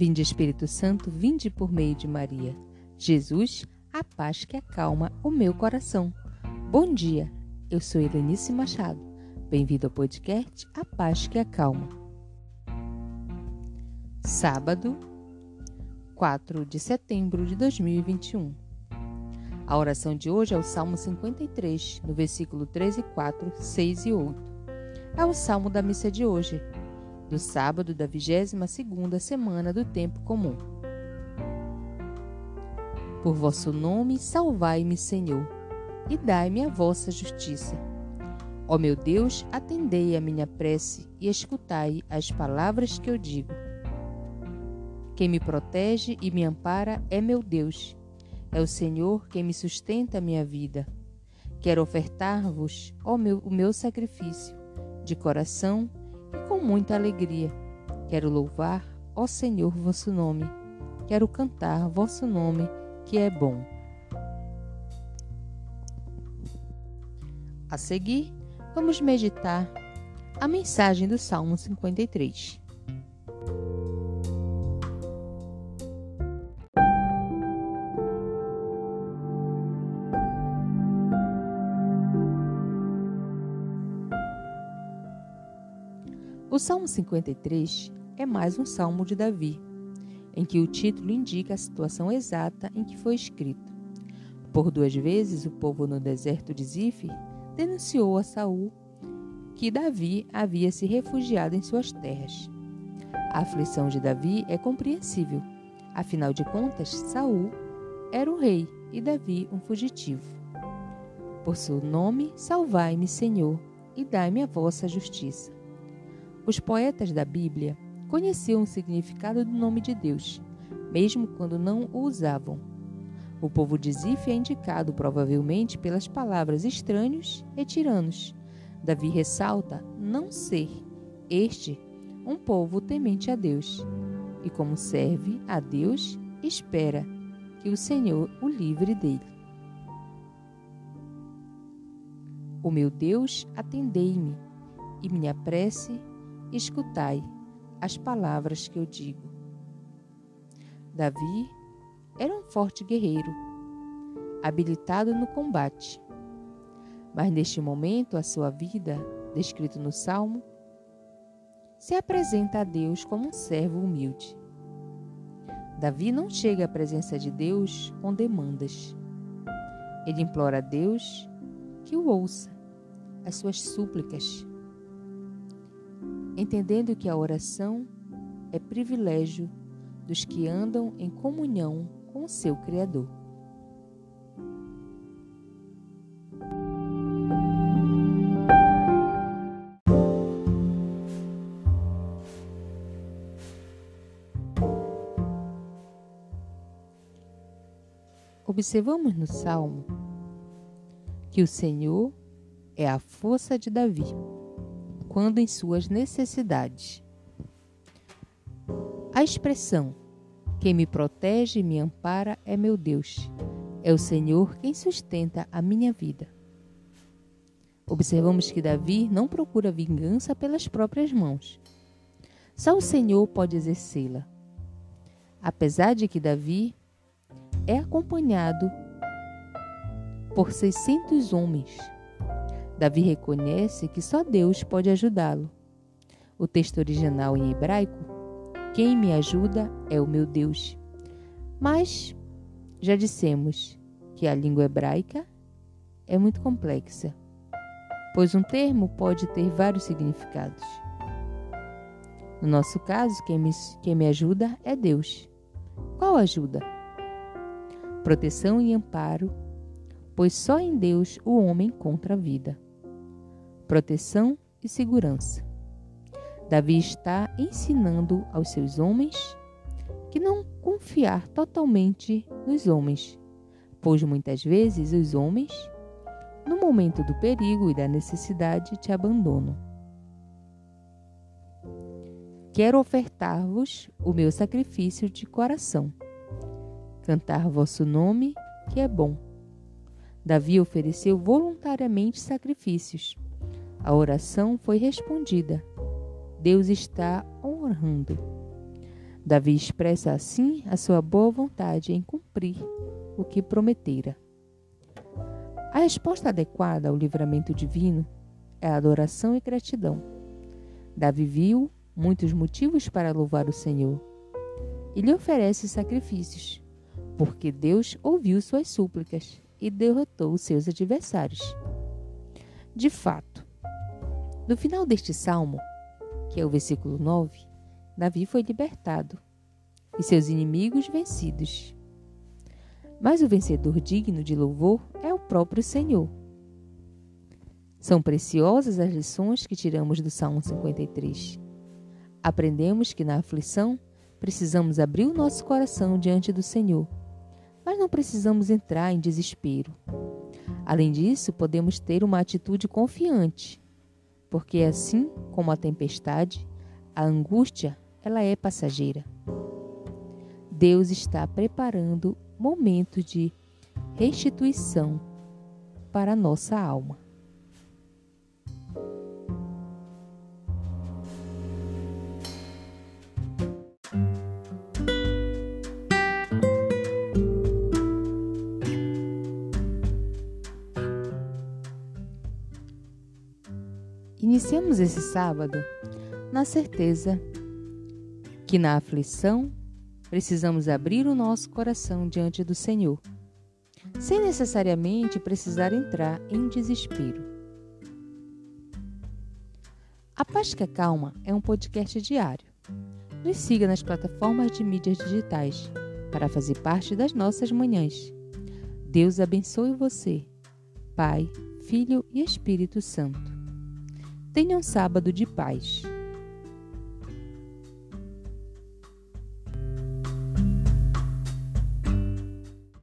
Vinde Espírito Santo, vinde por meio de Maria. Jesus, a paz que acalma o meu coração. Bom dia, eu sou Helenice Machado. Bem-vindo ao podcast A Paz que Acalma. Sábado, 4 de setembro de 2021. A oração de hoje é o Salmo 53, no versículo 3 e 4, 6 e 8. É o salmo da missa de hoje, do sábado da 22ª semana do tempo comum. Por vosso nome salvai-me, Senhor, e dai-me a vossa justiça. Ó meu Deus, atendei a minha prece e escutai as palavras que eu digo. Quem me protege e me ampara é meu Deus. É o Senhor quem me sustenta a minha vida. Quero ofertar-vos, ó meu, o meu sacrifício, de coração e com muita alegria. Quero louvar, ó Senhor, vosso nome. Quero cantar vosso nome, que é bom. A seguir, vamos meditar a mensagem do Salmo 53. O Salmo 53 é mais um salmo de Davi, em que o título indica a situação exata em que foi escrito. Por duas vezes, o povo no deserto de Zif denunciou a Saul que Davi havia se refugiado em suas terras. A aflição de Davi é compreensível. Afinal de contas, Saul era o rei e Davi um fugitivo. Por seu nome, salvai-me, Senhor, e dai-me a vossa justiça. Os poetas da Bíblia conheciam o significado do nome de Deus, mesmo quando não o usavam. O povo de Zif é indicado provavelmente pelas palavras estranhos e tiranos. Davi ressalta não ser este um povo temente a Deus, e como serve a Deus, espera que o Senhor o livre dele. O meu Deus, atendei-me, e minha prece escutai as palavras que eu digo. Davi era um forte guerreiro, habilitado no combate. Mas neste momento, a sua vida, descrito no Salmo, se apresenta a Deus como um servo humilde. Davi não chega à presença de Deus com demandas. Ele implora a Deus que o ouça, as suas súplicas, entendendo que a oração é privilégio dos que andam em comunhão com seu Criador. Observamos no Salmo que o Senhor é a força de Davi quando em suas necessidades. A expressão quem me protege e me ampara é meu Deus. É o Senhor quem sustenta a minha vida. Observamos que Davi não procura vingança pelas próprias mãos. Só o Senhor pode exercê-la. Apesar de que Davi é acompanhado por 600 homens Davi reconhece que só Deus pode ajudá-lo. O texto original em hebraico, quem me ajuda é o meu Deus. Mas já dissemos que a língua hebraica é muito complexa, pois um termo pode ter vários significados. No nosso caso, quem me, quem me ajuda é Deus. Qual ajuda? Proteção e amparo, pois só em Deus o homem encontra a vida proteção e segurança. Davi está ensinando aos seus homens que não confiar totalmente nos homens, pois muitas vezes os homens, no momento do perigo e da necessidade, te abandonam. Quero ofertar-vos o meu sacrifício de coração, cantar vosso nome, que é bom. Davi ofereceu voluntariamente sacrifícios a oração foi respondida. Deus está honrando. Davi expressa assim a sua boa vontade em cumprir o que prometera. A resposta adequada ao livramento divino é a adoração e gratidão. Davi viu muitos motivos para louvar o Senhor. Ele oferece sacrifícios, porque Deus ouviu suas súplicas e derrotou seus adversários. De fato, no final deste salmo, que é o versículo 9, Davi foi libertado e seus inimigos vencidos. Mas o vencedor digno de louvor é o próprio Senhor. São preciosas as lições que tiramos do Salmo 53. Aprendemos que na aflição precisamos abrir o nosso coração diante do Senhor, mas não precisamos entrar em desespero. Além disso, podemos ter uma atitude confiante, porque assim como a tempestade, a angústia, ela é passageira. Deus está preparando momento de restituição para a nossa alma. Iniciamos esse sábado na certeza que na aflição precisamos abrir o nosso coração diante do Senhor, sem necessariamente precisar entrar em desespero. A Paz que Calma é um podcast diário. Nos siga nas plataformas de mídias digitais para fazer parte das nossas manhãs. Deus abençoe você, Pai, Filho e Espírito Santo. Tenha um sábado de paz.